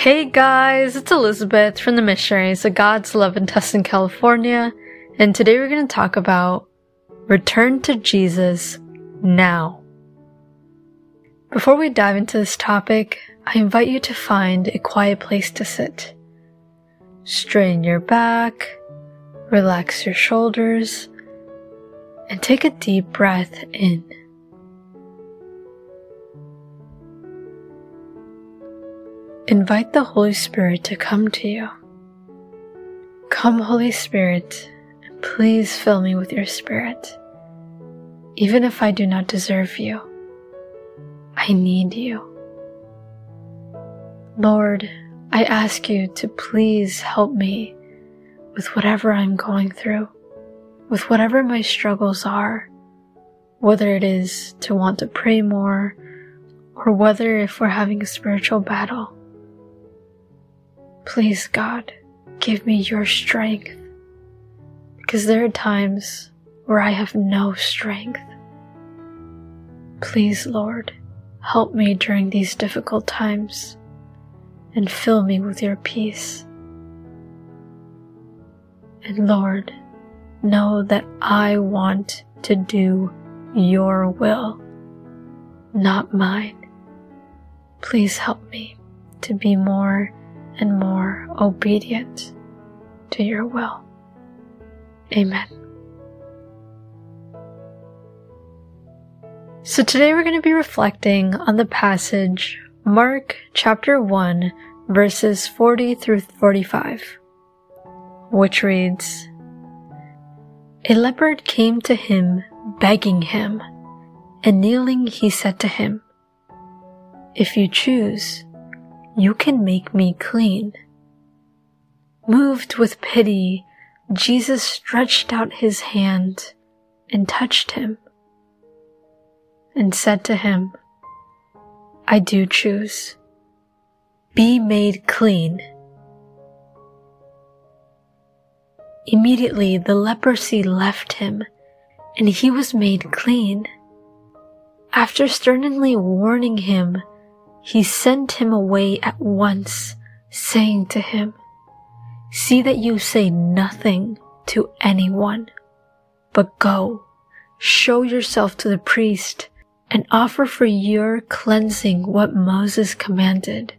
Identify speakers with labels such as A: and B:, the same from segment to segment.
A: Hey guys, it's Elizabeth from the Missionaries of God's Love in Tustin, California, and today we're going to talk about Return to Jesus now. Before we dive into this topic, I invite you to find a quiet place to sit. Strain your back, relax your shoulders, and take a deep breath in. Invite the Holy Spirit to come to you. Come, Holy Spirit, and please fill me with your Spirit. Even if I do not deserve you, I need you. Lord, I ask you to please help me with whatever I'm going through, with whatever my struggles are, whether it is to want to pray more, or whether if we're having a spiritual battle. Please, God, give me your strength. Because there are times where I have no strength. Please, Lord, help me during these difficult times and fill me with your peace. And Lord, know that I want to do your will, not mine. Please help me to be more and more obedient to your will. Amen. So today we're going to be reflecting on the passage Mark chapter 1 verses 40 through 45, which reads, A leopard came to him begging him, and kneeling he said to him, If you choose, you can make me clean. Moved with pity, Jesus stretched out his hand and touched him and said to him, I do choose. Be made clean. Immediately the leprosy left him and he was made clean. After sternly warning him he sent him away at once, saying to him, See that you say nothing to anyone, but go, show yourself to the priest, and offer for your cleansing what Moses commanded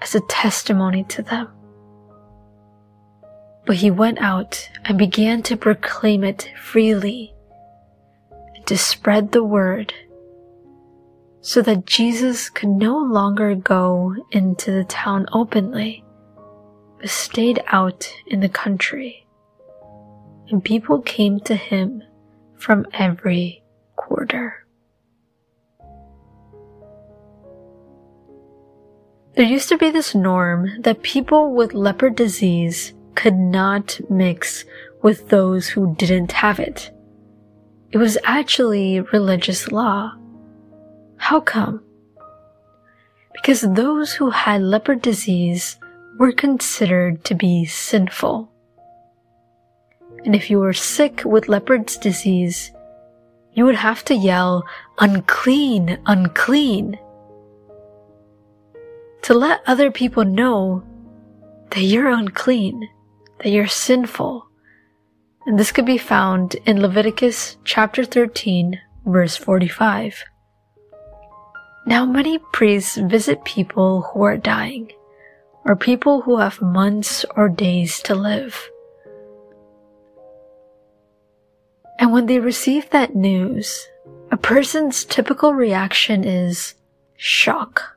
A: as a testimony to them. But he went out and began to proclaim it freely and to spread the word so that Jesus could no longer go into the town openly, but stayed out in the country. And people came to him from every quarter. There used to be this norm that people with leopard disease could not mix with those who didn't have it. It was actually religious law. How come? Because those who had leopard disease were considered to be sinful. And if you were sick with leopard's disease, you would have to yell, unclean, unclean, to let other people know that you're unclean, that you're sinful. And this could be found in Leviticus chapter 13, verse 45. Now many priests visit people who are dying, or people who have months or days to live. And when they receive that news, a person's typical reaction is shock.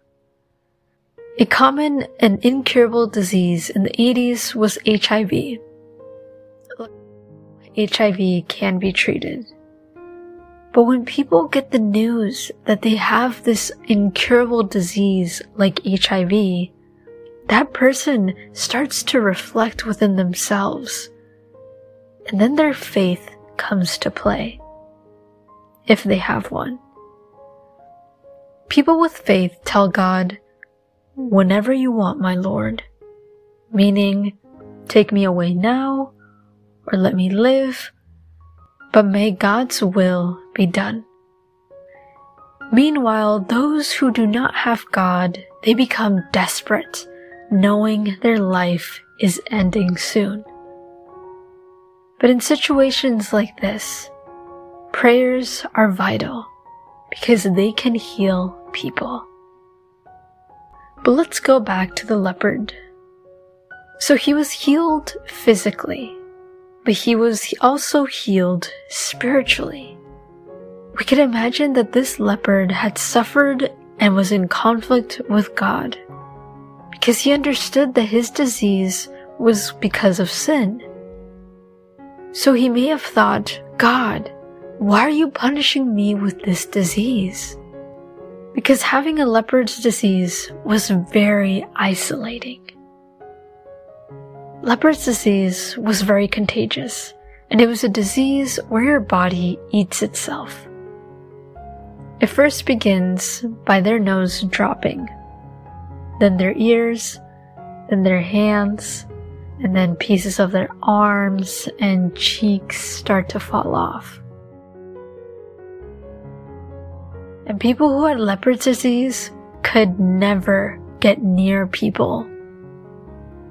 A: A common and incurable disease in the 80s was HIV. HIV can be treated. But when people get the news that they have this incurable disease like HIV, that person starts to reflect within themselves. And then their faith comes to play. If they have one. People with faith tell God, whenever you want, my Lord. Meaning, take me away now, or let me live, but may God's will be done. Meanwhile, those who do not have God, they become desperate knowing their life is ending soon. But in situations like this, prayers are vital because they can heal people. But let's go back to the leopard. So he was healed physically, but he was also healed spiritually. We can imagine that this leopard had suffered and was in conflict with God because he understood that his disease was because of sin. So he may have thought, God, why are you punishing me with this disease? Because having a leopard's disease was very isolating. Leopard's disease was very contagious, and it was a disease where your body eats itself. It first begins by their nose dropping, then their ears, then their hands, and then pieces of their arms and cheeks start to fall off. And people who had leopard's disease could never get near people,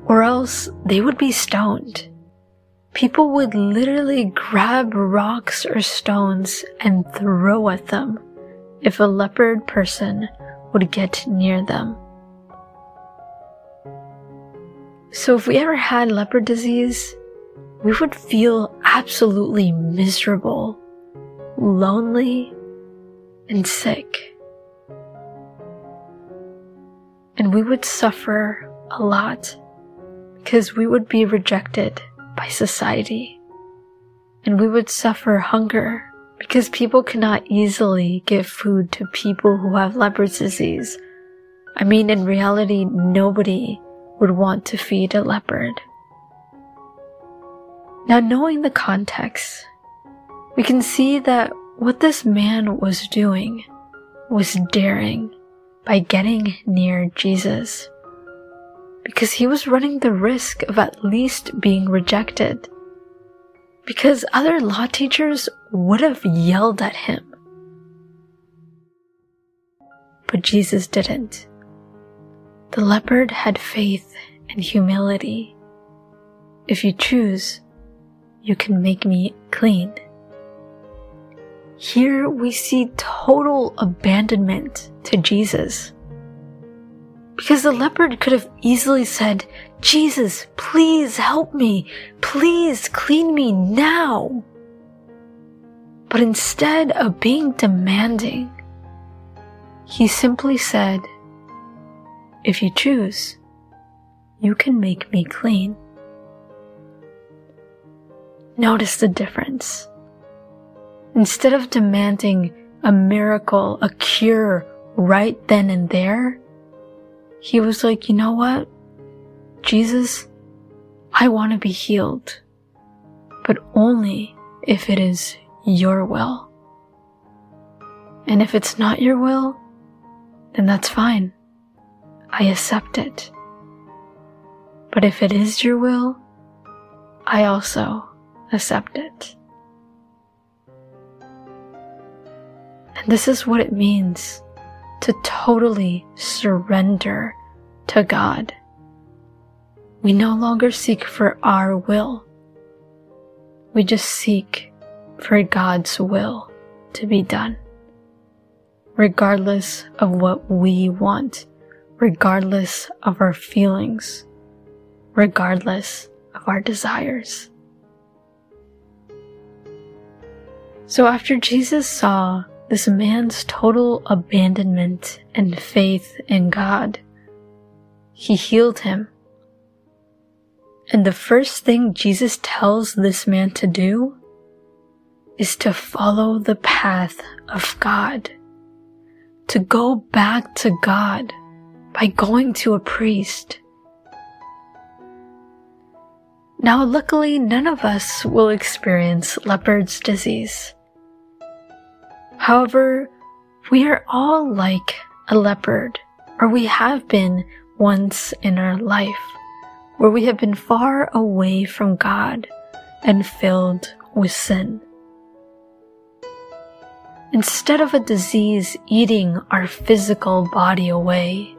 A: or else they would be stoned. People would literally grab rocks or stones and throw at them if a leopard person would get near them. So if we ever had leopard disease, we would feel absolutely miserable, lonely, and sick. And we would suffer a lot because we would be rejected by society. And we would suffer hunger because people cannot easily give food to people who have leopard's disease. I mean, in reality, nobody would want to feed a leopard. Now, knowing the context, we can see that what this man was doing was daring by getting near Jesus. Because he was running the risk of at least being rejected. Because other law teachers would have yelled at him. But Jesus didn't. The leopard had faith and humility. If you choose, you can make me clean. Here we see total abandonment to Jesus. Because the leopard could have easily said, Jesus, please help me. Please clean me now. But instead of being demanding, he simply said, if you choose, you can make me clean. Notice the difference. Instead of demanding a miracle, a cure right then and there, he was like, you know what? Jesus, I want to be healed, but only if it is your will. And if it's not your will, then that's fine. I accept it. But if it is your will, I also accept it. And this is what it means to totally surrender to God. We no longer seek for our will. We just seek for God's will to be done, regardless of what we want regardless of our feelings, regardless of our desires. So after Jesus saw this man's total abandonment and faith in God, he healed him. And the first thing Jesus tells this man to do is to follow the path of God, to go back to God by going to a priest. Now, luckily, none of us will experience leopard's disease. However, we are all like a leopard, or we have been once in our life, where we have been far away from God and filled with sin. Instead of a disease eating our physical body away,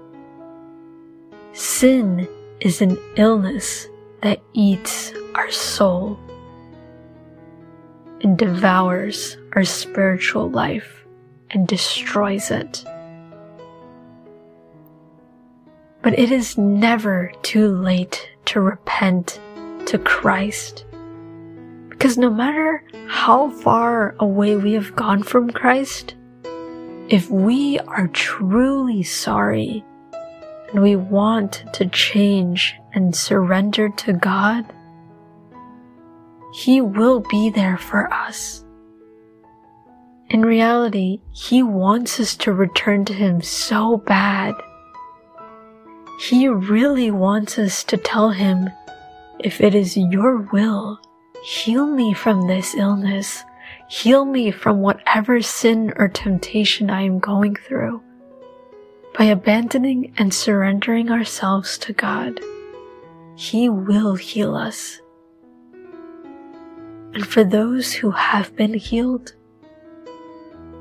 A: Sin is an illness that eats our soul and devours our spiritual life and destroys it. But it is never too late to repent to Christ. Because no matter how far away we have gone from Christ, if we are truly sorry and we want to change and surrender to God, He will be there for us. In reality, He wants us to return to Him so bad. He really wants us to tell Him, if it is your will, heal me from this illness. Heal me from whatever sin or temptation I am going through. By abandoning and surrendering ourselves to God, He will heal us. And for those who have been healed,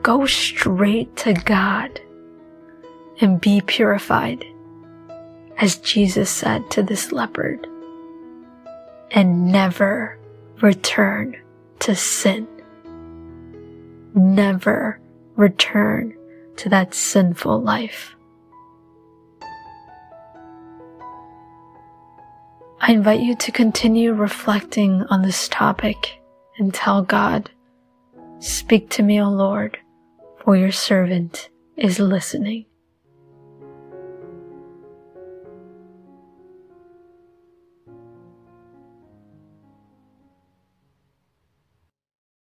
A: go straight to God and be purified, as Jesus said to this leopard and never return to sin. Never return to that sinful life. I invite you to continue reflecting on this topic and tell God, Speak to me, O Lord, for your servant is listening.